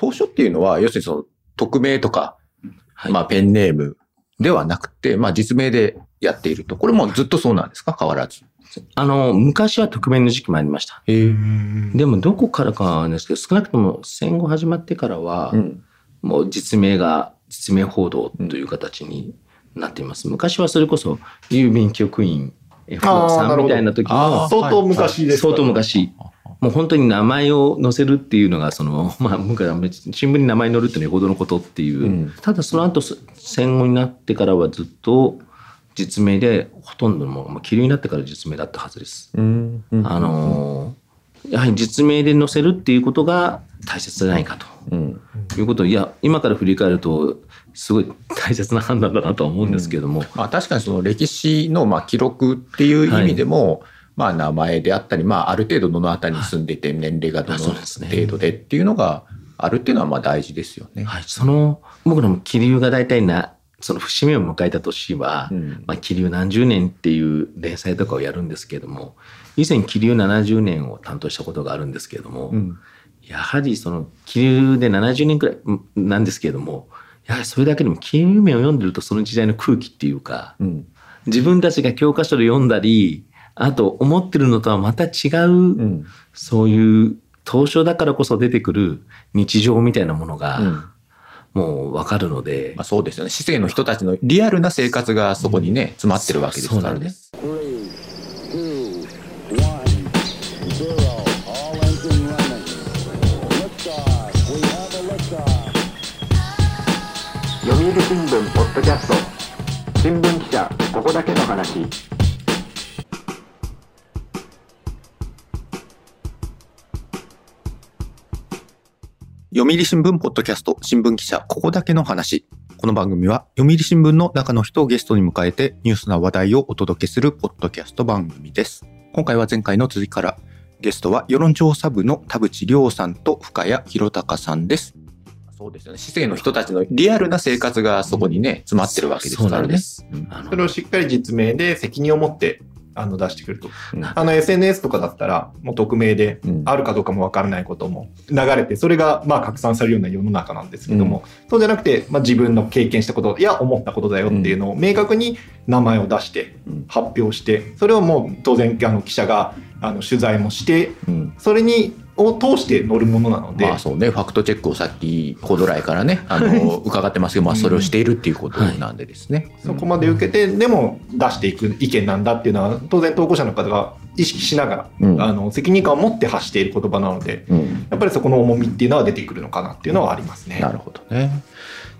当初っていうのは、要するにその、匿名とか、はいまあ、ペンネームではなくて、まあ、実名でやっていると。これもずっとそうなんですか？変わらず。あの、昔は匿名の時期もありました。でもどこからかなんですけど、少なくとも戦後始まってからは、うん。もう実名が、実名報道という形になっています。昔はそれこそ、郵便局員 F さんみたいな時あーの、相当昔ですか？相当昔。もう本当に名前を載せるっていうのが、その、まあ、新聞に名前載るっていうのはよほどのことっていう。うんただその後、戦後になってからはずっと実名で、ほとんどもう、まあ、気流になってから実名だったはずです。うん。あのーやはり実名で載せるっていうことが大切じゃないかうん。ということを、いや、今から振り返ると、すごい大切な判断だなとは思うんですけれども、まあ、確かにその歴史のまあ記録っていう意味でも、まあ、名前であったり、まあ、ある程度どの辺りに住んでい。て、年齢がどあの程度でっていうのがあるっていうのは、まあ、大事ですよね。はい、その、僕の気流が大体な、その節目を迎えた年は、うん。まあ、気流何十年っていう連載とかをやるんですけれども、以前気流70年を担当したことがあるんですけれども、うん。やはりその気流で70年くらいうんなんですけれども、やはりそれだけでも気流面を読んでるとその時代の空気っていうか、うん。自分たちが教科書で読んだり、あと思ってるのとはまた違う、うん。そういう当初だからこそ出てくる日常みたいなものが、うん。もうわかるので、まあ、そうですよね。市政の人たちのリアルな生活がそこにね、詰まってるわけですからね。読売新聞ポッドキャスト。新聞記者ここだけの話読売新聞ポッドキャスト新聞記者ここだけの話。この番組は読売新聞の中の人をゲストに迎えてニュースな話題をお届けするポッドキャスト番組です。今回は前回の続きからゲストは世論調査部の田淵亮さんと深谷博隆さんです。そうですよね。市政の人たちのリアルな生活がそこにね、詰まってるわけですからね。それをしっかり実名で責任を持ってあの出してくると。うん。あの SNS とかだったらもう匿名でうん。あるかどうかもわからないことも流れてそれがまあ拡散されるような世の中なんですけども、そうじゃなくて、まあ、自分の経験したことや思ったことだよっていうのを明確に名前を出してうん。発表してそれをもう当然あの記者があの取材もしてうん。それにを通して載るものなので、まあそうね、ファクトチェックをさっき、コードライからね、あの、伺ってますけど、まあそれをしているっていうことなんでですね。そこまで受けて、でも出していく意見なんだっていうのは、当然投稿者の方が意識しながら、うんあの責任感を持って発している言葉なので、うん。やっぱりそこの重みっていうのは出てくるのかなっていうのはありますね。なるほどね。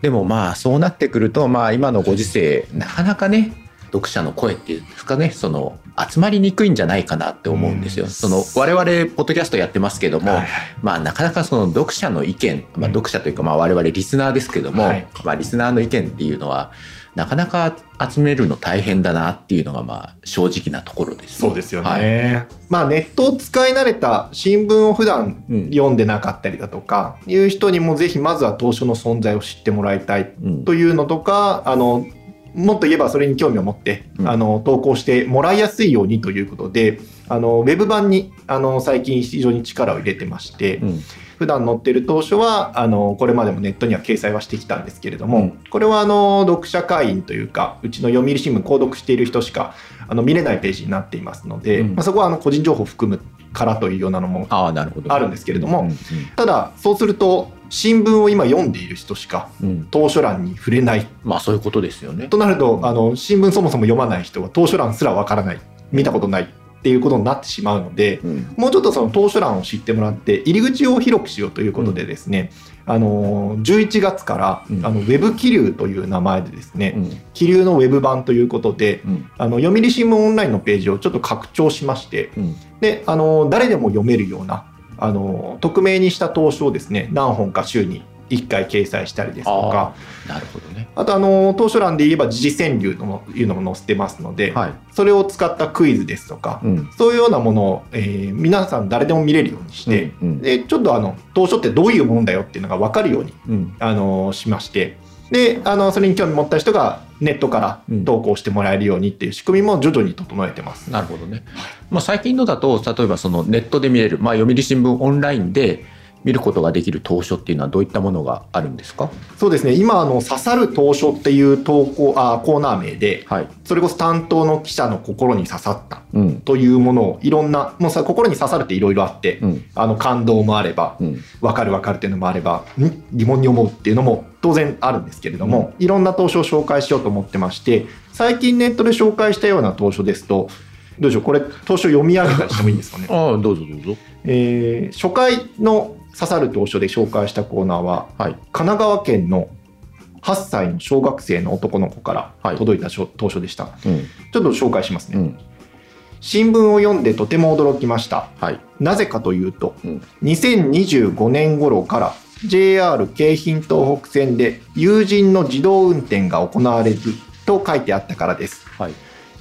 でもまあそうなってくると、まあ今のご時世、なかなかね、読者の声っていうんですかね、その集まりにくいんじゃないかなって思うんですよ。うん。その我々ポッドキャストやってますけども、はいはい。まあなかなかその読者の意見、まあ読者というかまあ我々リスナーですけども、はい。まあリスナーの意見っていうのはなかなか集めるの大変だなっていうのがまあ正直なところです、そうですよね。はい。まあネットを使い慣れた新聞を普段うん。読んでなかったりだとか、いう人にもぜひまずは当初の存在を知ってもらいたいうん。というのとか、あのもっと言えばそれに興味を持って、うん。あの投稿してもらいやすいようにということで、あのウェブ版にあの最近非常に力を入れてまして、うん。普段載ってる当初はあのこれまでもネットには掲載はしてきたんですけれども、うん。これはあの読者会員というかうちの読売新聞購読している人しかあの見れないページになっていますので、うん。まあ、そこはあの個人情報を含むからというようなのもあるんですけれどもうん。ただそうすると新聞を今読んでいる人しかうん。うん当初欄に触れない。まあそういうことですよね。となるとあの新聞そもそも読まない人は当初欄すらわからない。見たことないっていうことになってしまうので、うん。もうちょっとその当初欄を知ってもらって入り口を広くしようということでですね、あの11月から、うん。あのウェブ気流という名前でですね、うん。気流のウェブ版ということでうん。あの読売新聞オンラインのページをちょっと拡張しましてうん。であの誰でも読めるようなあの匿名にした投書をですね何本か週に1回掲載したりですとかなるほどね。あとあの当初欄で言えば時事川柳というのも載せてますので、はい。それを使ったクイズですとか、うん。そういうようなものを、えー皆さん誰でも見れるようにして、うんうんでちょっとあの当初ってどういうものだよっていうのが分かるように、うん。あのしましてであのそれに興味持った人がネットからうん投稿してもらえるようにっていう仕組みも徐々に整えてます。なるほどね。まあ最近のだと、例えばそのネットで見れる、まあ読売新聞オンラインで見ることができる当書っていうのはどういったものがあるんですか？そうですね今あの刺さる当初っていう投稿あコーナー名ではい。それこそ担当の記者の心に刺さったうん。というものをいろんなもうさ心に刺さるっていろいろあって、うん。あの感動もあればうん。分かる分かるっていうのもあればん？疑問に思うっていうのも当然あるんですけれども、いろんな投書を紹介しようと思ってまして最近ネットで紹介したような投書ですとどうでしょう？これ投書読み上げたりしてもいいんですかね？ああ、どうぞどうぞ。えー初回の刺さる投書で紹介したコーナーははい。神奈川県の8歳の小学生の男の子からはい届いた書投書でした、うん。ちょっと紹介しますね、うん。新聞を読んでとても驚きましたはい。なぜかというと、うん2025年頃から JR 京浜東北線で有人の自動運転が行われると書いてあったからですはい。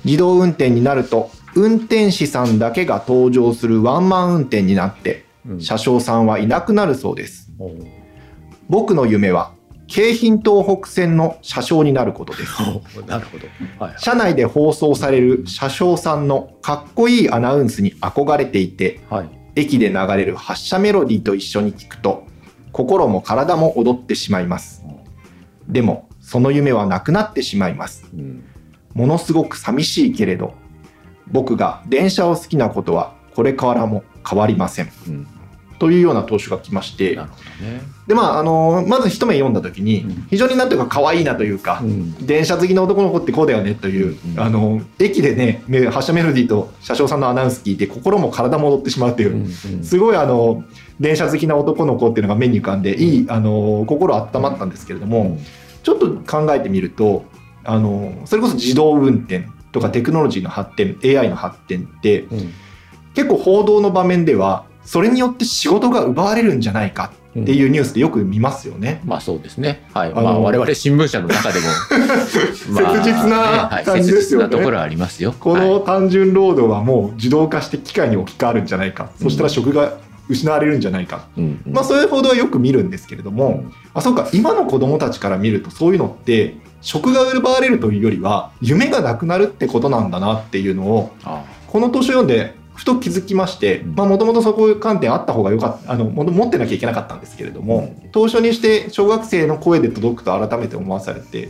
自動運転になると運転士さんだけが登場するワンマン運転になってうん車掌さんはいなくなるそうですおー僕の夢は京浜東北線の車掌になることですなるほど。はい。車内で放送される車掌さんのかっこいいアナウンスに憧れていてはい。駅で流れる発車メロディーと一緒に聞くと心も体も踊ってしまいますでもその夢はなくなってしまいますうん。ものすごく寂しいけれど僕が電車を好きなことはこれからも変わりませんうん。というような投書が来ましてね。でまああのまず一目読んだ時にうん非常になんというか可愛いなというか、ん。電車好きの男の子ってこうだよねという、うんあの駅でねめ発車メロディーと車掌さんのアナウンス聞いて心も体も踊ってしまうという、うん。すごいあの電車好きな男の子っていうのが目に浮かんでいいあの心温まったんですけれども、ちょっと考えてみるとあのそれこそ自動運転とかテクノロジーの発展 AI の発展ってうん。結構報道の場面ではそれによって仕事が奪われるんじゃないかっていうニュースでよく見ますよね。まあそうですね。はい。あのまあ我々新聞社の中でも、ま あ切実なはい感じですよね。切実なところはありますよ。この単純労働はもう自動化して機械に置き換わるんじゃないか、そしたら職が失われるんじゃないか、い、うん。まあそういう報道はよく見るんですけれども、あそうか今の子供たちから見るとそういうのって職が奪われるというよりは夢がなくなるってことなんだなっていうのをあこの年を読んでふと気づきましてうんもともとそういう観点あった方がよかったあの持ってなきゃいけなかったんですけれども、当初にして小学生の声で届くと改めて思わされて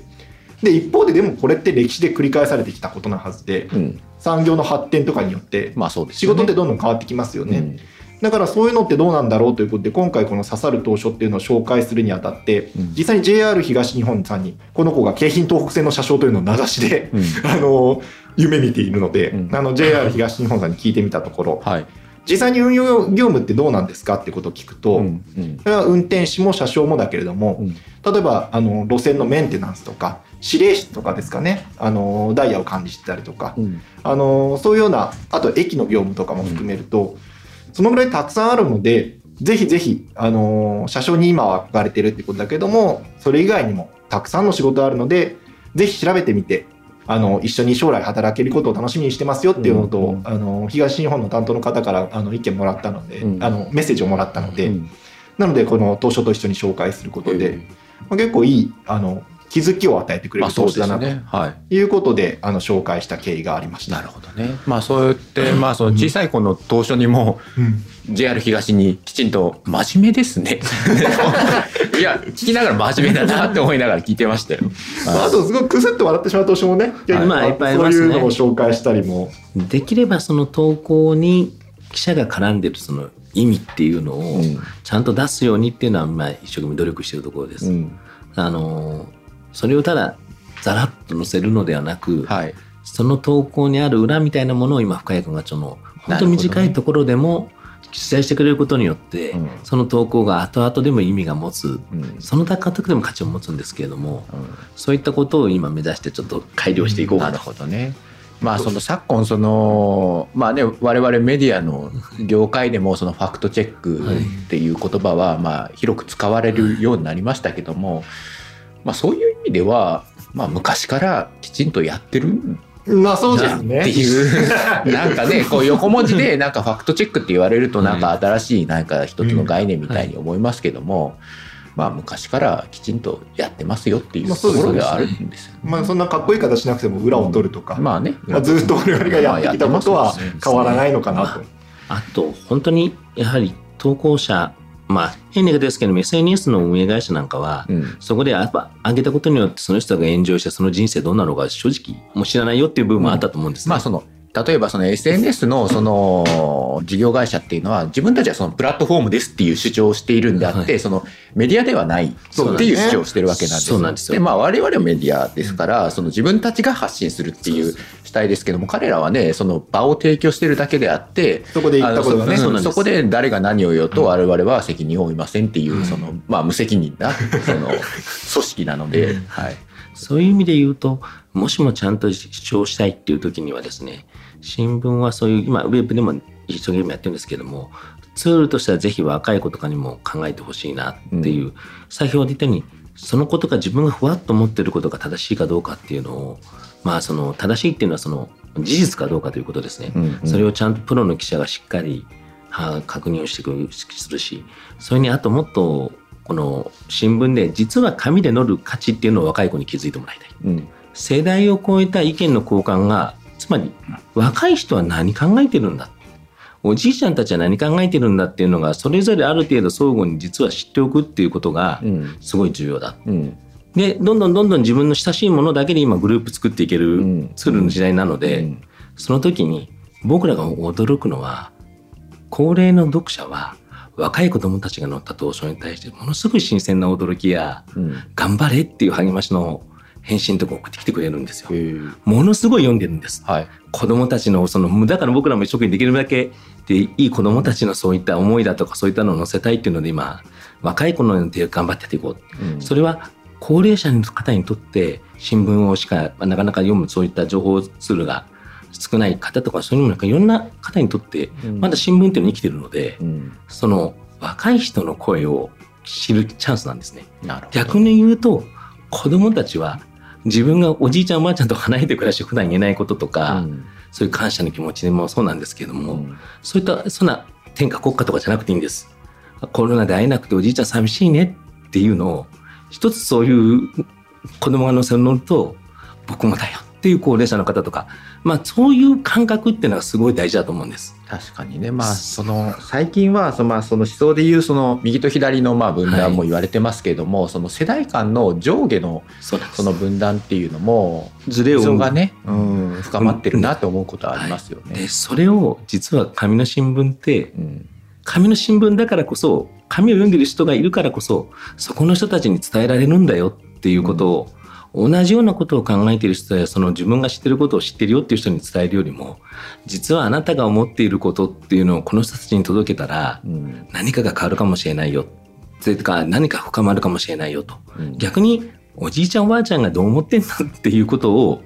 で一方ででもこれって歴史で繰り返されてきたことなはずでうん。産業の発展とかによってまあそうです仕。事ってどんどん変わってきますよね。うんだからそういうのってどうなんだろうということで今回この「刺さる当初」っていうのを紹介するにあたって、うん。実際に JR 東日本さんにこの子が京浜東北線の車掌というのを名指しで、うん。あの夢見ているので、うん。あの JR 東日本さんに聞いてみたところはい。実際に運用業務ってどうなんですかってことを聞くと、うん。うん。それは運転士も車掌もだけれども、うん。例えばあの路線のメンテナンスとか指令室とかですかねあのダイヤを管理してたりとか、うん。あのそういうようなあと駅の業務とかも含めると、そのぐらいたくさんあるのでぜひぜひ、あの車掌に今は憧れてるってことだけどもそれ以外にもたくさんの仕事あるのでぜひ調べてみてあの一緒に将来働けることを楽しみにしてますよっていうのと、うんうんあの東日本の担当の方からあの意見もらったので、うん。あのメッセージをもらったので、うん。なのでこの当初と一緒に紹介することで、まあ、結構いいあの気づきを与えてくれるまあそうで投資だなとすね。はい。いうことで、あの紹介した経緯がありました。なるほどね。まあそうやって、まあその小さい子の当初にも、うん、JR 東にきちんと真面目ですね。いや、聞きながら真面目だなって思いながら聞いてましたよ。まあ、あとすごくクスッと笑ってしまう投資もね、結構まあいっぱいありそうますねいうのを紹介したりも。できればその投稿に記者が絡んでるその意味っていうのをうんちゃんと出すようにっていうのはまあ一生懸命努力してるところです。うんあのそれをただざらっと載せるのではなく、はい。その投稿にある裏みたいなものを今深谷君がその本当短いところでも記載してくれることによって、うんその投稿が後々でも意味が持つうんその高くでも価値を持つんですけれどもそういったことを今目指してちょっと改良していこうかなると。ほどね。まあその昨今そのまあね我々メディアの業界でもそのファクトチェックっていう言葉はまあ広く使われるようになりましたけども、まあそういう意味ではまあ昔からきちんとやってるんまあそうでだってすね。いう なんかねこう横文字でなんかファクトチェックって言われるとなんか新しいなんか一つの概念みたいに思いますけども、まあ昔からきちんとやってますよっていうところではあるんですよ。まあそんなかっこいい形しなくても裏を取るとか、まあね、まあずっと我々がやってきたことは変わらないのかなと。あと本当にやはり投稿者まあ変な言い方ですけども SNS の運営会社なんかは、うんそこでやっぱ上げたことによってその人が炎上してその人生どうなのか正直もう知らないよっていう部分もあったと思うんですね。まあその例えばその SNS のその事業会社っていうのは自分たちはそのプラットフォームですっていう主張をしているんであって、はい。そのメディアではないっていう主張をしてるわけなんです。そうなんですよ。まあ我々はメディアですから、その自分たちが発信するっていう主体ですけども彼らはねその場を提供してるだけであってそこで言ったことがね。そそこで誰が何を言おうと我々は責任を負いませんっていう、そのまあ無責任な その組織なので、はい。そういう意味で言うと、もしもちゃんと主張したいっていう時にはですね、新聞はそういう、今、ウェブでも一生懸命やってるんですけども、ツールとしてはぜひ若い子とかにも考えてほしいなっていう、先ほど言ったように、そのことが自分がふわっと思ってることが正しいかどうかっていうのを、まあ、その正しいっていうのはその事実かどうかということですね。うんうんそれをちゃんとプロの記者がしっかりは確認をしてくるするし、それにあともっと、この新聞で実は紙で載る価値っていうのを若い子に気づいてもらいたい。うん世代を超えた意見の交換が、つまり若い人は何考えてるんだ？おじいちゃんたちは何考えてるんだっていうのが、それぞれある程度相互に実は知っておくっていうことがうん。すごい重要だ。うん。で、どんどんどんどん自分の親しいものだけで今グループ作っていけうるん。ツールの時代なので、うん。その時に僕らが驚くのは、高齢の読者は若い子供たちが載った投書に対してものすごい新鮮な驚きや、うん。頑張れっていう励ましの返信とか送ってきてくれるんですよ。ものすごい読んでるんです。はい。子供たちのその、だから僕らも一生懸命できるだけでいい子供たちのそういった思いだとかそういったのを載せたいっていうので今、若い子の手を頑張ってていこう。うん。それは高齢者の方にとって新聞をしかなかなか読むそういった情報ツールが少ない方とかそういうのもなんかいろんな方にとってうん。まだ新聞っていうのは生きてるので、うん。その若い人の声を知るチャンスなんですね。逆に言うと子供たちは自分がおじいちゃんおばあちゃんと離れて暮らして普段言えないこととか、うんそういう感謝の気持ちでもそうなんですけども、うんそういったそんな天下国家とかじゃなくていいんです。コロナで会えなくておじいちゃん寂しいねっていうのを一つそういう子供が乗せるのと僕もだよっていう高齢者の方とかまあそういう感覚っていうのはすごい大事だと思うんです。確かにね。まあその最近はその,、まあ、その思想でいうその右と左のまあ分断も言われてますけれども、その世代間の上下のその分断っていうのもズレを溝がね、うん、深まってるなと思うことはありますよね。でそれを実は紙の新聞ってうん。紙の新聞だからこそ紙を読んでる人がいるからこそそこの人たちに伝えられるんだよっていうことを、同じようなことを考えている人やその自分が知ってることを知ってるよっていう人に伝えるよりも実はあなたが思っていることっていうのをこの人たちに届けたらうん。何かが変わるかもしれないよそれとか何か深まるかもしれないよと。うん。逆におじいちゃんおばあちゃんがどう思ってんだっていうことを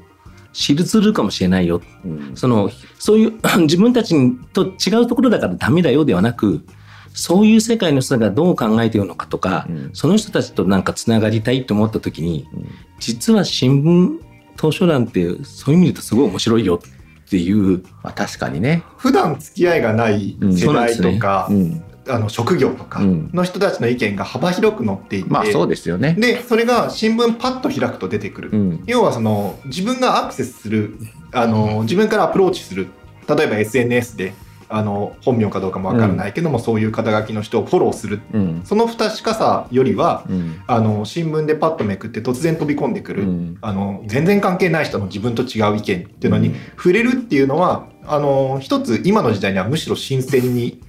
知るツールかもしれないよ。うん。そのそういう 自分たちと違うところだからダメだよではなくそういう世界の人がどう考えているのかとか、うんその人たちとなんかつながりたいと思った時にうん実は新聞図書欄ってそういう意味で言うとすごい面白いよっていうまあ、確かにね。普段付き合いがないうん世代とか、うんあの職業とかうんの人たちの意見が幅広く載っていて、まあそうですよね。でそれが新聞パッと開くと出てくる、うん要はその自分がアクセスするあの自分からアプローチする例えば SNS であの本名かどうかもわからないけども、そういう肩書きの人をフォローする。うん。その不確かさよりはうん。あの新聞でパッとめくって突然飛び込んでくる、うん。あの全然関係ない人の自分と違う意見っていうのにうん触れるっていうのはあの一つ今の時代にはむしろ新鮮に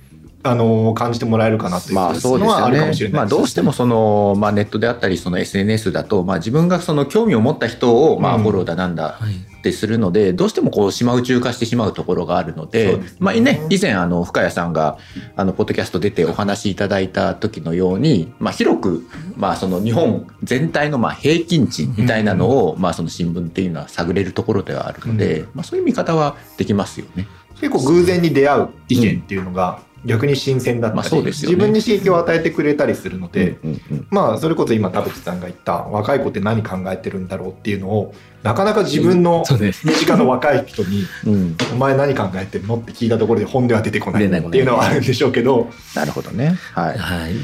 あの感じてもらえるかなというまあそうですのはあるかもしれ。ないまあどうしてもその、まあ、ネットであったりその SNS だと、まあ、自分がその興味を持った人をまあうん。フォローだなんだはい。ってするので、どうしてもこう島宇宙化してしまうところがあるのでね。まあね、以前あの深谷さんがあのポッドキャスト出てお話しいただいた時のように、まあ、広く、まあ、その日本全体のまあ平均値みたいなのを、まあ、その新聞っていうのは探れるところではあるので、まあ、そういう見方はできますよね。結構偶然に出会う意見っていうのが逆に新鮮だったり、まあそうですよね。自分に刺激を与えてくれたりするので、うんうんまあそれこそ今田淵さんが言った若い子って何考えてるんだろうっていうのをなかなか自分のそうです身近な若い人にうん「お前何考えてるの?」って聞いたところで本では出てこないっていうのはあるんでしょうけどなるほどね。はい。はい、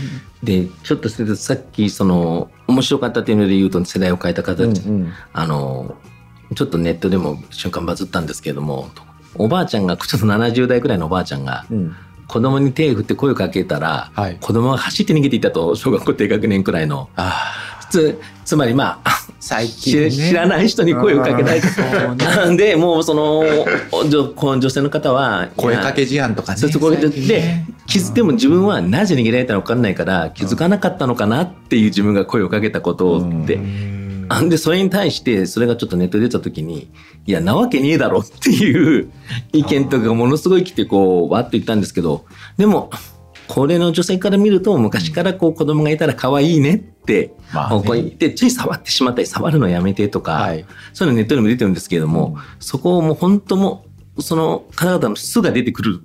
でちょっとさっきその面白かったっていうので言うと世代を変えた方うんうん。あのちょっとネットでも瞬間バズったんですけれどもおばあちゃんがちょっと70代くらいのおばあちゃんがうん子供に手を振って声をかけたら、はい。子供が走って逃げていったと小学校低学年くらいの。あつつまりまあ最知知らない人に声をかけたい。なん。でもうその女この女性の方は声かけ事案とかねそうでね。気づでも自分はなぜ逃げられたのか分かんないから気づかなかったのかなっていう自分が声をかけたことって、あん。でそれに対してそれがちょっとネットで出た時にいやなわけねえだろっていう意見とかがものすごい来てこうわっと言ったんですけどでも高齢の女性から見ると昔からこう子供がいたら可愛いねって、まあね。こう言ってつい触ってしまったり触るのやめてとか、はい。そういうのネットにも出てるんですけれども、そこをもう本当もうその方々の素が出てくる、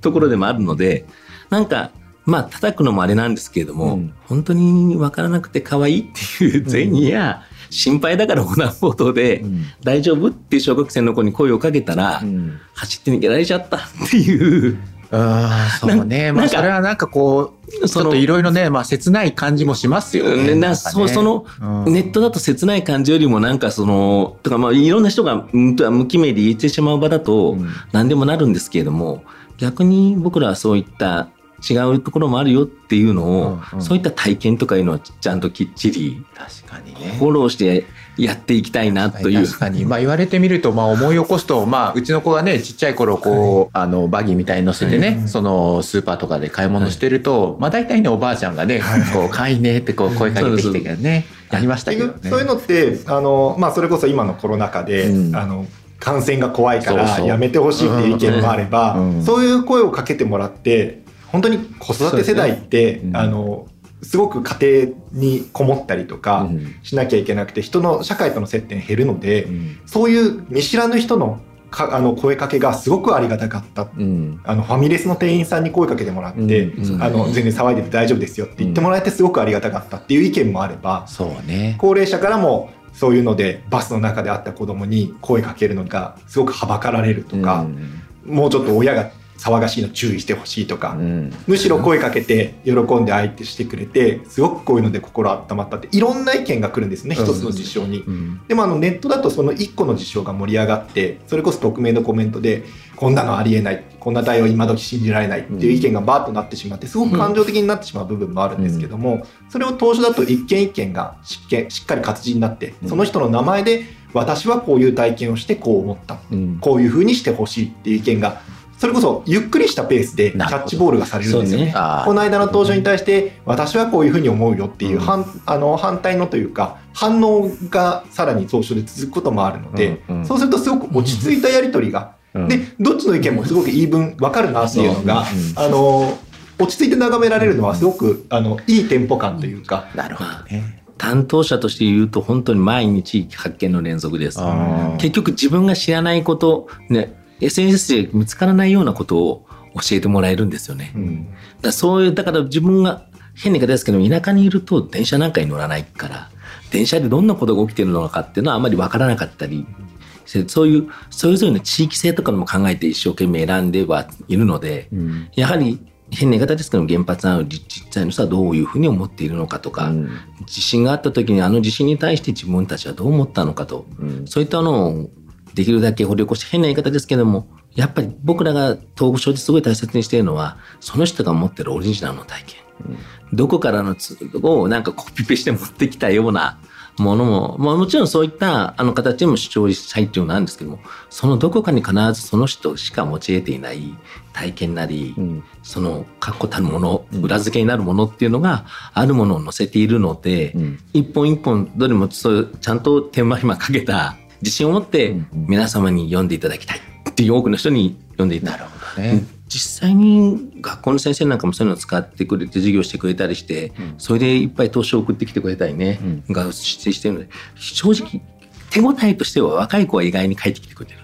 ところでもあるのでなんかまあ叩くのもあれなんですけれども、うん。本当に分からなくて可愛いっていう前にや、心配だから横断歩道でん。大丈夫？っていう小学生の子に声をかけたら、うん。走って逃げられちゃったっていう。ああそうね。まあそれはなんかこうちょっといろいろねまあ切ない感じもしますよね。ねなそうその、うん。ネットだと切ない感じよりもなんかそのとかまあいろんな人が無記名で言ってしまう場だとうん。何でもなるんですけれども、逆に僕らはそういった違うところもあるよっていうのを、うんうん。そういった体験とかいうのをちゃんときっちり確かにね。フォローしてやっていきたいなという。確かに、まあ、言われてみると、まあ、思い起こすと、まあ、うちの子がねちっちゃい頃こう、あのバギーみたいに乗せてね、そのスーパーとかで買い物してると、まあ、大体ねおばあちゃんがね「こう買いね」ってこう声かけてきてからねやりましたけどね。そういうのってあの、まあ、それこそ今のコロナ禍で、うん。あの感染が怖いからやめてほしいっていう意見もあれば、うん。そういう声をかけてもらって本当に子育て世代って、そうん。あのすごく家庭にこもったりとかうん。しなきゃいけなくて人の社会との接点減るので、うん。そういう見知らぬ人のかあの声かけがすごくありがたかった。うん。あのファミレスの店員さんに声かけてもらって、うん。うん。あの全然騒いでて大丈夫ですよって言ってもらえてすごくありがたかったっていう意見もあれば、そうね。高齢者からもそういうのでバスの中で会った子供に声かけるのがすごくはばかられるとか、もうちょっと親が騒がしいの注意してほしいとか、うん。むしろ声かけて喜んで相手してくれてすごくこういうので心温まったっていろんな意見が来るんですねうん一つの事象に。うん。でもあのネットだとその1個の事象が盛り上がってそれこそ匿名のコメントでこんなのありえないこんな対応今時信じられないっていう意見がバーッとなってしまってすごく感情的になってしまう部分もあるんですけどもそれを当初だと一件一件がしっけしっかり活字になってうん。その人の名前で私はこういう体験をしてこう思った。うん。こういうふうにしてほしいっていう意見がそれこそゆっくりしたペースでキャッチボールがされるんですよ。ね。ね。この間の登場に対して私はこういうふうに思うよっていううん。反,、あの反対のというか反応がさらに当初で続くこともあるので、うんうん。そうするとすごく落ち着いたやり取りが、うん。でどっちの意見もすごく言い分分かるなっていうのが、あの落ち着いて眺められるのはすごくあのいいテンポ感というか、なるほどね。担当者として言うと本当に毎日発見の連続です。結局自分が知らないこと、ね、SNS で見つからないようなことを教えてもらえるんですよね。うん。だからそういう、だから自分が変な言い方ですけど、田舎にいると電車なんかに乗らないから、電車でどんなことが起きてるのかっていうのはあまりわからなかったり、そういう、それぞれの地域性とかも考えて一生懸命選んではいるので、うん。やはり変な言い方ですけど原発の実際の人はどういうふうに思っているのかとか、うん。地震があった時にあの地震に対して自分たちはどう思ったのかと、うん。そういったのをできるだけ掘り起こして変な言い方ですけどもやっぱり僕らが統合症ですごい大切にしているのはその人が持ってるオリジナルの体験、どこからのつをなんかコピペして持ってきたようなものも、まあ、もちろんそういったあの形でも主張したいっていうのなんですけどもそのどこかに必ずその人しか持ち得ていない体験なり、うん。その確固たるもの、裏付けになるものっていうのがあるものを載せているので、うん。一本一本どれもそうちゃんと手間暇かけた自信を持って皆様に読んでいただきたい。っていう多くの人に読んでいた。だなるほどね。実際に学校の先生なんかもそういうのを使ってくれて授業してくれたりして、うん。それでいっぱい投資を送ってきてくれたりね、うがしてしてるので正直手応えとしては若い子は意外に帰ってきてくれてる。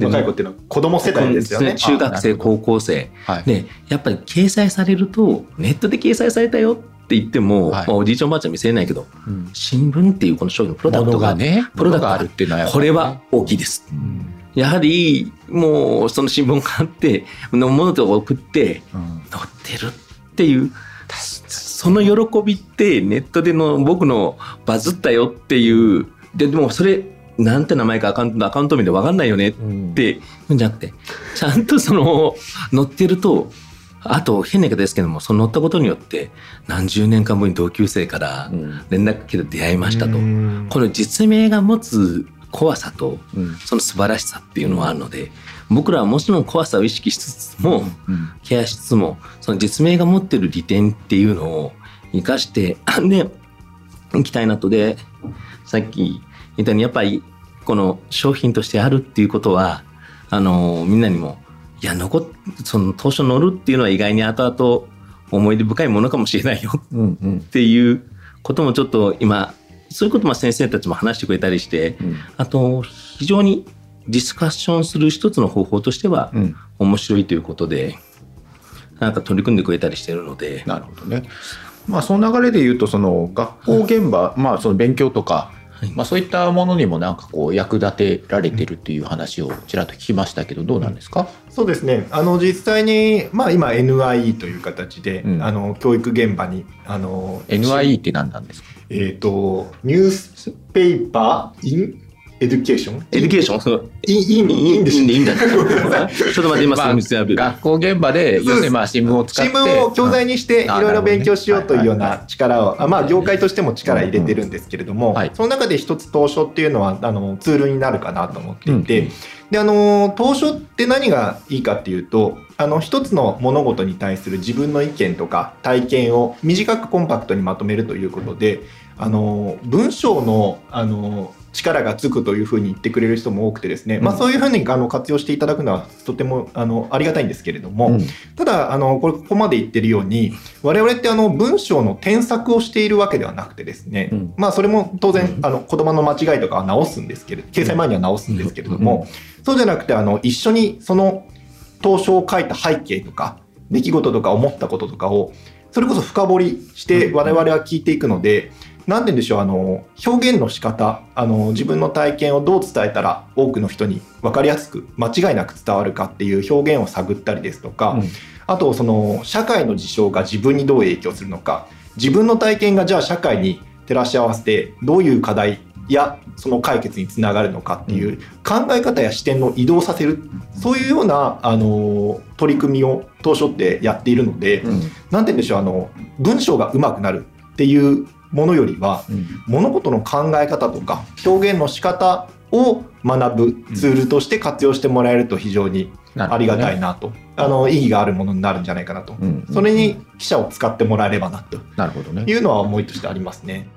若い子っていうのは子供世代ですよね。中学生高校生。はい。でやっぱり掲載されるとネットで掲載されたよって言っても、はい。まあ、おじいちゃんおばあちゃん見せれないけどうん。新聞っていうこの商品のプロダクもトがね、プロダクトがあるっていうのはやっぱこれは大きいです。うん。やはりもうその新聞があってのものとか送ってうん。載ってるっていうその喜びってネットでの僕のバズったよっていうででもそれなんて名前かアカウントアカウント名で分かんないよねっうん。ていうんじゃなくてちゃんとその載ってるとあと変な言い方ですけどもその乗ったことによって何十年間ぶりに同級生からうん。連絡来て出会いましたと、うん。この実名が持つ怖さとうん。その素晴らしさっていうのはあるので僕らはもちろん怖さを意識しつつもうん。ケアしつつもその実名が持ってる利点っていうのを生かして でいきたいなとでさっき言ったようにやっぱりこの商品としてあるっていうことはあのみんなにもいや残っその当初乗るっていうのは意外に後々思い出深いものかもしれないよ。うんうん。っていうこともちょっと今そういうことも先生たちも話してくれたりしてうん。あと非常にディスカッションする一つの方法としてはうん。面白いということでなんか取り組んでくれたりしてるので。なるほどね。まあその流れで言うとその学校現場、まあその勉強とか、はいまあそういったものにもなんかこう役立てられてるっていう話をちらっと聞きましたけどどうなんですか？そうですねあの実際に、まあ、今 NIE という形で、うんあの教育現場にあの NIE って何なんですか？えっ、と Newspaper in Education Education？そのいい。いい。いいんでしょ？いいんだ。ちょっと待って今すまあぐ調べる。学校現場で要するにまあ新聞を使って新聞を教材にしていろいろ勉強しようというような力を、あまあ、業界としても力入れてるんですけれども、その中で一つ当初っていうのはあのツールになるかなと思っていて、うんであの当初って何がいいかっていうとあの一つの物事に対する自分の意見とか体験を短くコンパクトにまとめるということであの文章のあの力がつくというふうに言ってくれる人も多くてですね、まあ、うんそういうふうにあの活用していただくのはとてもあのありがたいんですけれども、うん。ただあのこれここまで言ってるように我々ってあの文章の添削をしているわけではなくてですね、うん。まあそれも当然あの言葉の間違いとかは直すんですけれど掲載前には直すんですけれども、そうじゃなくてあの一緒にその当初を書いた背景とか出来事とか思ったこととかをそれこそ深掘りして我々は聞いていくので、なんて言うんでしょうあの表現の仕方あの自分の体験をどう伝えたら多くの人に分かりやすく間違いなく伝わるかっていう表現を探ったりですとか、うん。あとその社会の事象が自分にどう影響するのか自分の体験がじゃあ社会に照らし合わせてどういう課題やその解決につながるのかっていう考え方や視点の移動させるそういうようなあの取り組みを当初ってやっているので、うん。て言うんでしょうあの文章が上手くなるっていうものよりはうん。物事の考え方とか表現の仕方を学ぶツールとして活用してもらえると非常にありがたいなと、あの意義があるものになるんじゃないかなと、うん。それに記者を使ってもらえればなと。なるほどね。いうのは思いとしてありますね。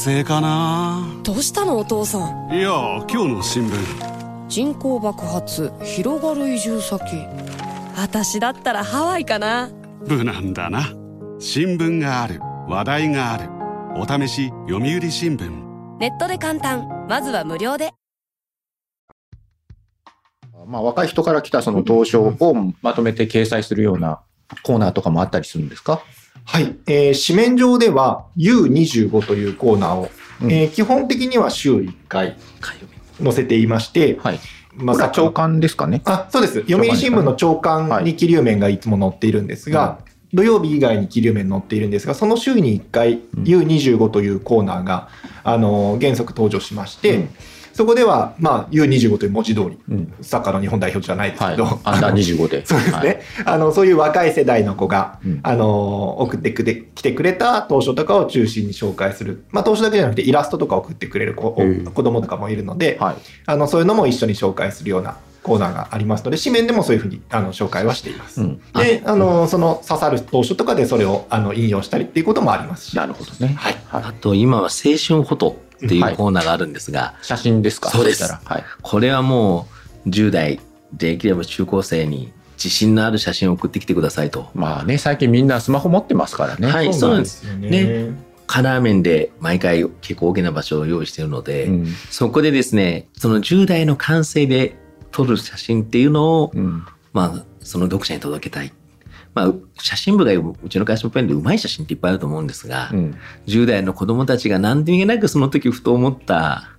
後は火星かな。どうしたのお父さん？いや今日の新聞。人口爆発広がる移住先。私だったらハワイかな。無難だな。新聞がある。話題がある。お試し読売新聞。ネットで簡単。まずは無料で。まあ若い人から来たその投書をまとめて掲載するようなコーナーとかもあったりするんですか？はい、えー紙面上では U25 というコーナーを、うん。えー基本的には週1回載せていまして、はい。まこれは長官ですかね。あそうです。読売新聞の朝刊に気流面がいつも載っているんですが、土曜日以外に気流面載っているんですがその週に1回うん。U25 というコーナーが、あの原則登場しまして、うんそこでは、まあ、U25 という文字通りうん。サッカーの日本代表じゃないですはい。けど、アンダー25で。そうですね、はい。あのそういう若い世代の子が、うんあの送ってくれ来てくれた当初とかを中心に紹介する、まあ、当初だけじゃなくてイラストとか送ってくれる子,、子供とかもいるので、はい。あのそういうのも一緒に紹介するようなコーナーがありますので紙面でもそういうふうにあの紹介はしています。うん。であのその刺さる当初とかでそれをあの引用したりっていうこともありますし、なるほどね。はいはい。あと今は青春フォトっていはいうコーナーがあるんですが、写真ですか？そうですはい。これはもう10代できれば中高生に自信のある写真を送ってきてくださいと。まあね、最近みんなスマホ持ってますからね。はいそうなんです。ねカラー面で毎回結構大きな場所を用意しているので、うん。そこでですね、その10代の感性で撮る写真っていうのを、うん。まあ、その読者に届けたい。まあ、写真部がうちの会社のペンでうまい写真っていっぱいあると思うんですが、うん。10代の子供たちが何で気なくその時ふと思った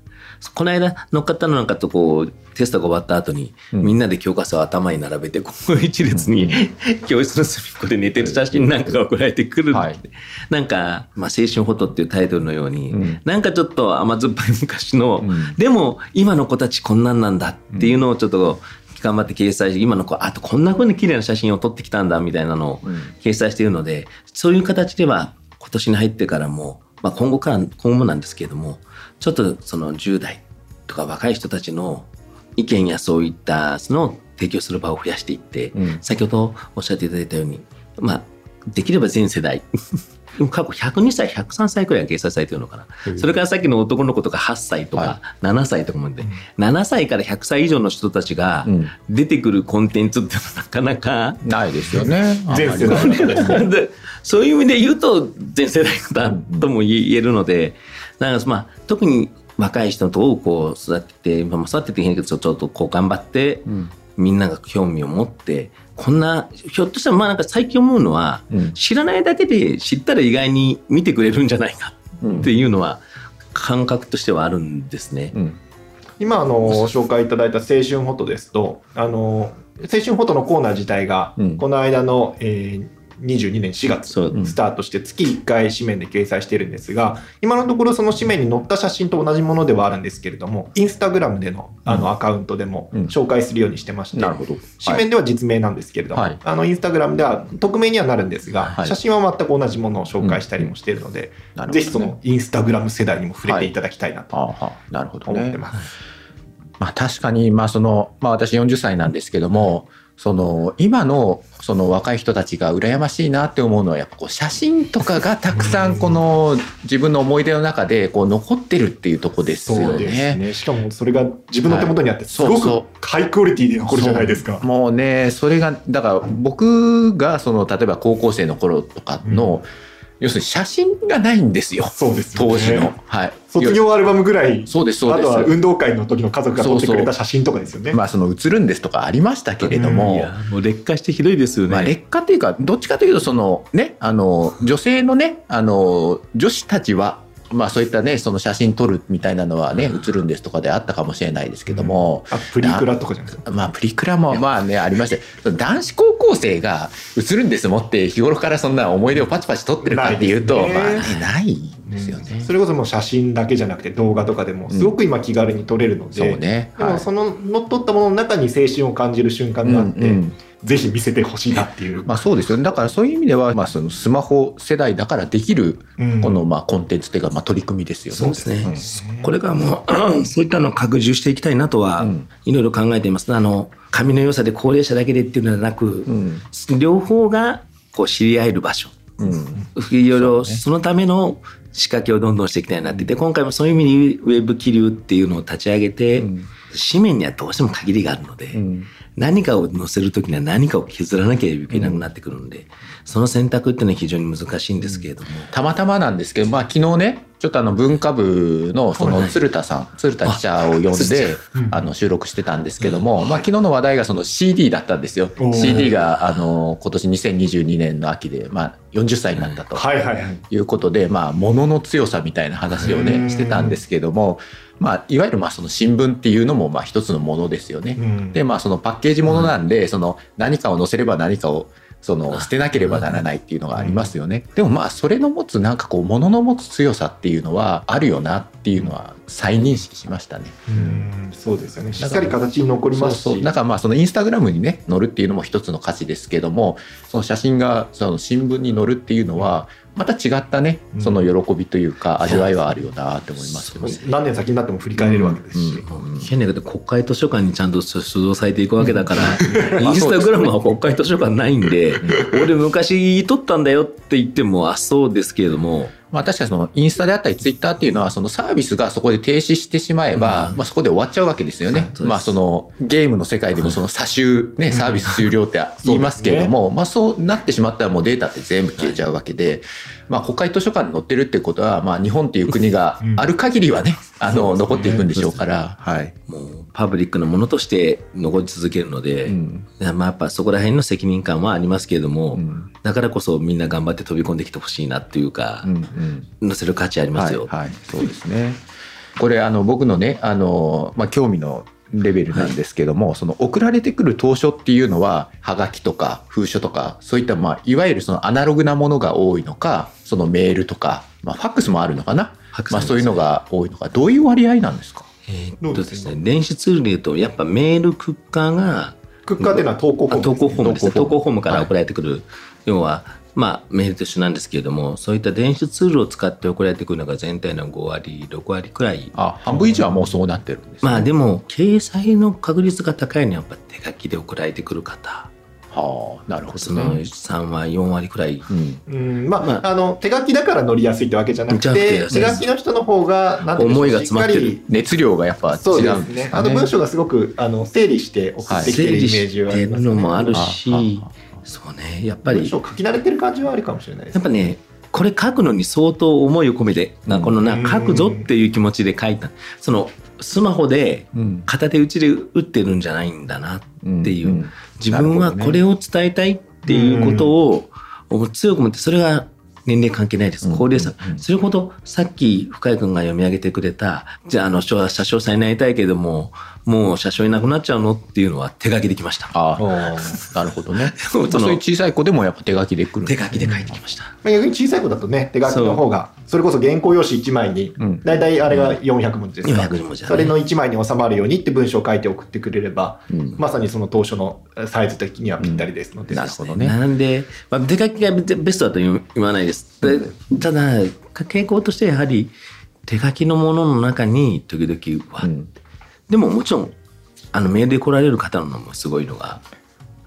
この間乗っかったのなんかとこうテストが終わった後に、うん。みんなで教科書を頭に並べてこう一列に 教室の隅っこで寝てる写真なんかが送られてくる、はい。なんか、まあ、青春フォトっていうタイトルのように、うん。なんかちょっと甘酸っぱい昔の、うん。でも今の子たちこんなんなんだっていうのをちょっと頑張って掲載して今の子あとこんな風に綺麗な写真を撮ってきたんだみたいなのを掲載しているのでそういう形では今年に入ってからも、まあ、今後から今後もなんですけれどもちょっとその10代とか若い人たちの意見やそういったその提供する場を増やしていって、うん。先ほどおっしゃっていただいたように、まあ、できれば全世代過去102歳103歳くらいが掲載されてるのかな、それからさっきの男の子とか8歳とか、は7歳とかまで、7歳から100歳以上の人たちがうん。出てくるコンテンツっていうのはなかなか、ないですよね。全世代そういう意味で言うと全世代だとも言えるので、なんかまあ、特に若い人とこう育てて、まあ、育てていけんけどちょっとこう頑張って、ん。みんなが興味を持ってこんなひょっとしたらまあなんか最近思うのは、うん。知らないだけで知ったら意外に見てくれるんじゃないかっていうのは感覚としてはあるんですね。うん。今あの紹介いただいた青春フォトですとあの青春フォトのコーナー自体がうん。この間の、えー22年4月スタートして月1回紙面で掲載してるんですが今のところその紙面に載った写真と同じものではあるんですけれどもインスタグラムでのあのアカウントでもうん。紹介するようにしてまして、なるほど。紙面では実名なんですけれども、はい。あのインスタグラムでは匿名にはなるんですが、はい。写真は全く同じものを紹介したりもしているので、ぜひそのインスタグラム世代にも触れていただきたいなと。思って。ます。まあ確かに、まあその、まあ私40歳なんですけども、その今のその若い人たちが羨ましいなって思うのはやっぱこう写真とかがたくさんこの自分の思い出の中でこう残ってるっていうとこですよそうですね。ね。しかもそれが自分の手元にあってすごくハイクオリティで残るじゃないですか。もうねそれがだから僕がその例えば高校生の頃とかの、要するに写真がないんですよそうですよね当時の。はい、卒業アルバムぐらい、そうですそうです。あとは運動会の時の家族が撮ってくれた写真とかですよね。まあその写るんですとかありましたけれども、いやもう劣化してひどいですよね。まあ、劣化っていうかどっちかというとそのねあの女性のねあの女子たちはまあそういったねその写真撮るみたいなのはね写るんですとかであったかもしれないですけども、あプリクラとかじゃないですか？まあプリクラもまあねありまして男子高校生が写るんですもって日頃からそんな思い出をパチパチ撮ってるかっていうと、ないまあねないですよね。それこそもう写真だけじゃなくて動画とかでもすごく今気軽に撮れるので、そうね。でもその乗っ取ったものの中に青春を感じる瞬間があって、うんうんぜひ見せてほしいなっていう。まあそうですよね。だからそういう意味では、まあそのスマホ世代だからできる、うんこのまあコンテンツっていうか、まあ取り組みですよね。そうですね。これからも そういったのを拡充していきたいなとはうんいろいろ考えています。あの髪の良さで高齢者だけでっていうのではなく、うん。両方がこう知り合える場所。うん。いろいろそのための仕掛けをどんどんしていきたいなって。で今回もそういう意味でウェブ気流っていうのを立ち上げて、うん。紙面にはどうしても限りがあるので、うん。何かを載せる時には何かを削らなければいけなくなってくるので、その選択っていうのは非常に難しいんですけれども、たまたまなんですけど、まあ昨日ね、ちょっとあの文化部のその鶴田さん、鶴田記者を呼んで、あの収録してたんですけども、まあ昨日の話題がその CD だったんですよ。CD があの今年2022年の秋で、まあ40歳になったと。はいはいはい。いうことで、まあ、物の強さみたいな話をうん。ね、してたんですけども、まあ、いわゆるまあその新聞っていうのもまあ一つのものですよね。うん。で、まあ、そのパッケージものなんで、その何かを載せれば何かをその捨てなければならないっていうのがありますよね。でもまあ、それの持つなんかこう、物の持つ強さっていうのはあるよなっていうのは再認識しましたね。うんそうですよね。しっかり形に残りますし。そうそうだからまあそのインスタグラムにね載るっていうのも一つの価値ですけどもその写真がその新聞に載るっていうのはまた違ったねうん。その喜びというか味わいはあるよなって思いますよね。何年先になっても振り返れるわけですし。うんうん。変なけど国会図書館にちゃんと出動されていくわけだから、インスタグラムは国会図書館ないんで、俺昔撮ったんだよって言っても、あ、そうですけれども、まあ確かにそのインスタであったりツイッターっていうのはそのサービスがそこで停止してしまえば、うん。まあそこで終わっちゃうわけですよね。まあそのゲームの世界でもその差しね、サービス終了って言いますけれども、まあそうなってしまったらもうデータって全部消えちゃうわけで、まあ国会図書館に載ってるってことは、まあ日本っていう国がある限りはね、あの、残っていくんでしょうから、はい。もうパブリックなものとして残り続けるので、うん。まあやっぱそこら辺の責任感はありますけれども、うん。だからこそみんな頑張って飛び込んできてほしいなっていうかう、んうん。載せる価値ありますよ。はい、はい、そうですね。これあの僕のねあの、まあ、興味のレベルなんですけども、その送られてくる当初っていうのははがきとか封書とかそういった、まあ、いわゆるそのアナログなものが多いのかそのメールとか、まあ、ファックスもあるのかな、まあ、そういうのが多いのか。どういう割合なんですか？えーっとですね電子ツールで言うとやっぱメールクッカーがクッカーっていうのは投稿フォームあ投稿フォームですね。投投稿フォームから送られてくる、要はまあメールと一緒なんですけれどもそういった電子ツールを使って送られてくるのが全体の5割6割くらい。あ半分以上はもうそうなってるんです、ね、まあでも掲載の確率が高いのはやっぱ手書きで送られてくる方はあなるほそのどね、3割4割くらい。うん、うん。まあ、まあ、の手書きだから乗りやすいってわけじゃなくてて手書きの人の方が思いが詰まってる。熱量がやっぱ違そうんですね。あと文章がすごくあの整理して送ってきてるイメー整理しジはあてるりますね。のもあるあしあそうねやっぱり文章書き慣れてる感じはあるかもしれないですやっぱねこれ書くのに相当思いを込めて、なこのうなん。書くぞっていう気持ちで書いた。そのスマホでうん。片手打ちで打ってるんじゃないんだなっていう、ん自分はこれを伝えたいっていうことを強く思ってそれが年齢関係ないです。うん。高齢者、うん。それほどさっき深井君が読み上げてくれたじゃああの車掌さんになりたいけどももう車掌いなくなっちゃうのっていうのは手書きできました。あおあーなるほどね。そういう小さい子でもやっぱ手書きで来る。手書きで書いてきました、まあ逆に小さい子だとね、手書きの方が、それこそ原稿用紙1枚にうん、だいたいあれが400文字ですか。400文字だね。それの1枚に収まるようにって文章を書いて送ってくれれば、うん。まさにその当初のサイズ的にはぴったりですので。なるほどね。なんで、まあ、手書きがベストだと言わないです。でただ、傾向としてやはり手書きのものの中に時々は、うんでももちろんあのメールで来られる方のもすごいのが。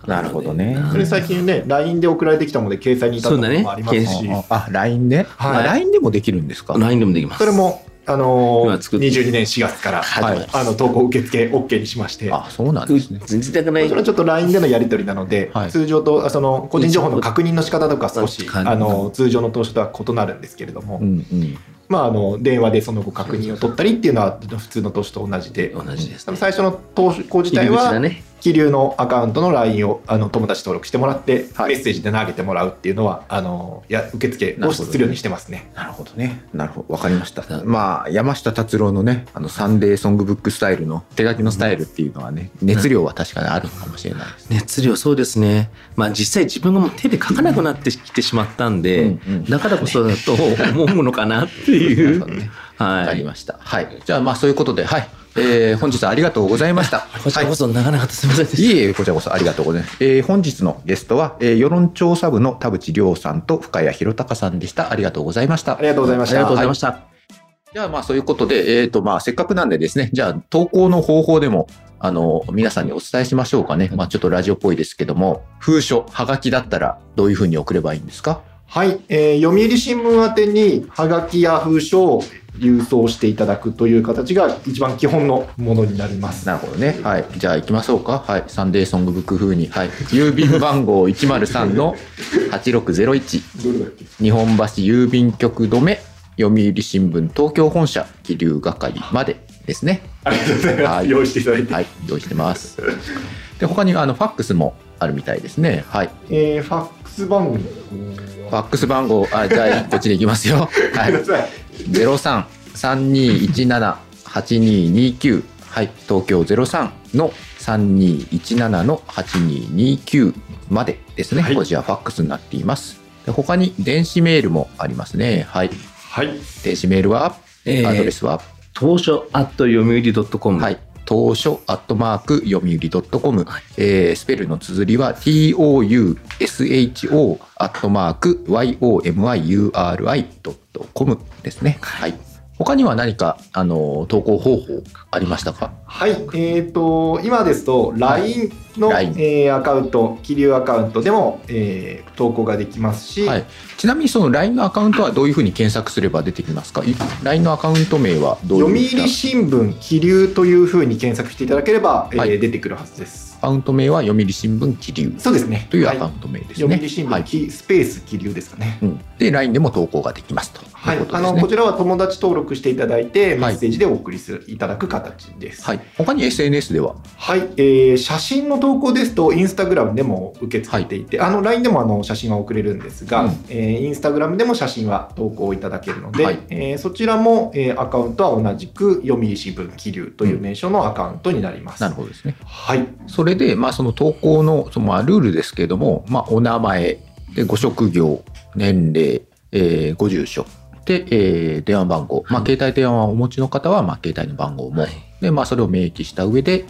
なるほどね。それ最近ね、LINE で送られてきたので掲載に至ったものもありますし、そうだねああ LINE で、はい。あ LINE でもできるんですか？LINE でもできます。それも、あのー今作って22年4月から、はい。あの投稿受付 OK にしまして、あそうなんですね。それはちょっと LINE でのやり取りなので、はい。通常とあその個人情報の確認の仕方とか少しうんあの通常の投資とは異なるんですけれども、うんうんまあ、あの電話でその後確認を取ったりっていうのは普通の投資と同じで、同じです、ね。最初の投資自体は。気流のアカウントの LINE をあの友達登録してもらって、はいメッセージで投げてもらうっていうのはあのや受付をするようにしてますね。なるほどね。なるほど。わかりましたう。んまあ、山下達郎のね、あの、サンデーソングブックスタイルの手書きのスタイルっていうのはね、熱量は確かにあるのかもしれないですね。熱量そうですね。まあ実際自分がもう手で書かなくなってきてしまったんで、うんうんだからこそだと思うのかなっていなるうね。はい。わかりました。はい。じゃあ、まあ、そういうことで、はい。えー、本日はありがとうございました。こちらこそ長々とすみませんでいしえいえ、こちらこそありがとうございます。えー本日のゲストは、えー世論調査部の田淵亮さんと深谷弘隆さんでした。ありがとうございましたあ。りがとうございまた。した。ありがとうございました。じゃあまあそういうことで、えっ、とまあせっかくなんでですね、じゃあ投稿の方法でも、あの、皆さんにお伝えしましょうかね。まあちょっとラジオっぽいですけども、封書、はがきだったらどういうふうに送ればいいんですか？はい、えー読売新聞宛てにはがきや封書を郵送していただくという形が一番基本のものになります。なるほどね。はい。じゃあ行きましょうか。はい。サンデーソングブック風に。はい。郵便番号103の8601。どれだっけ？日本橋郵便局止め、読売新聞東京本社気流係までですね。ありがとうございます。はい用意していただいて。はい。用意してます。で、他にあの、ファックスもあるみたいですね。はい。えーファックス番号。ファックス番号、あ、じゃあ、こっちでいきますよ。はい。ごめんなさい。03-3217-8229。はい。東京03の3217の8229までですね。はいこちらファックスになっています。で他に電子メールもありますね。はい。はい。電子メールは、えーアドレスは、当初 at 読売 .com。はい。当初アットマーク読売 .com、はいえースペルの綴りは tousho アットマーク yomiuri.com ですね。はい。他には何か、あの、投稿方法ありましたか？はい。えっ、と、今ですと、LINE の、LINE えーアカウント、気流アカウントでも、えー投稿ができますし、はい。ちなみにその LINE のアカウントはどういうふうに検索すれば出てきますか？い ?LINE のアカウント名はどう読売新聞気流というふうに検索していただければ、えーはい出てくるはずです。アカウント名は読売新聞気流そうですね。というアはいカウント名ですね。読売新聞、スペース気流ですかね。うん、で、LINE でも投稿ができますとはい。あのこちらは友達登録していただいて、メはいッセージでお送りするいただく形です。はい。他に SNS では、はい、えー写真の投稿ですと、インスタグラムでも受け付けていて、あの LINE でもあの写真は送れるんですが、うんえーインスタグラムでも写真は投稿いただけるので、はいえーそちらも、えーアカウントは同じく読売新聞気流という名称のアカウントになります。なるほどですね。はい、それで、まあ、その投稿のそのまあルールですけれども、まあ、お名前、でご職業、年齢、えーご住所、で、えー電話番号、まあ、携帯電話をお持ちの方は、まあ、携帯の番号も、はいで、まあ、それを明記した上で、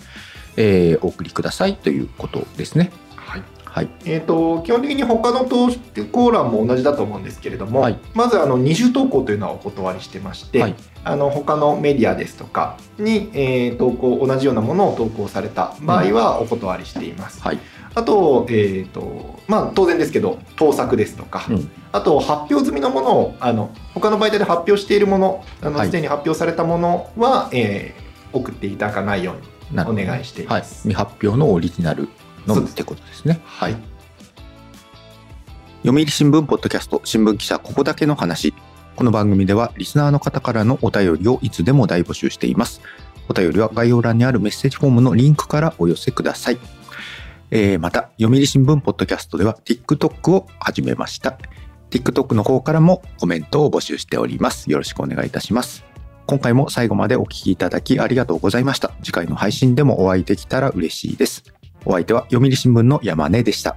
えーお送りくださいということですね。はいはい。えー、と基本的に他の投稿欄も同じだと思うんですけれども、はいまずあの二重投稿というのはお断りしてまして、はいあの他のメディアですとかに、えー投稿同じようなものを投稿された場合はお断りしています。はい。あと,、えーとまあ、当然ですけど盗作ですとか、うんあと発表済みのものをあの他の媒体で発表しているものあのはいすでに発表されたものは、えー送っていただかないようにお願いしていはいます。。未発表のオリジナルのそうですってことですね。はい読売新聞ポッドキャスト新聞記者ここだけの話。この番組ではリスナーの方からのお便りをいつでも大募集しています。お便りは概要欄にあるメッセージフォームのリンクからお寄せください。えーまた、読売新聞ポッドキャストでは TikTok を始めました。TikTok の方からもコメントを募集しております。よろしくお願いいたします。今回も最後までお聴きいただきありがとうございました。次回の配信でもお会いできたら嬉しいです。お相手は読売新聞の山根でした。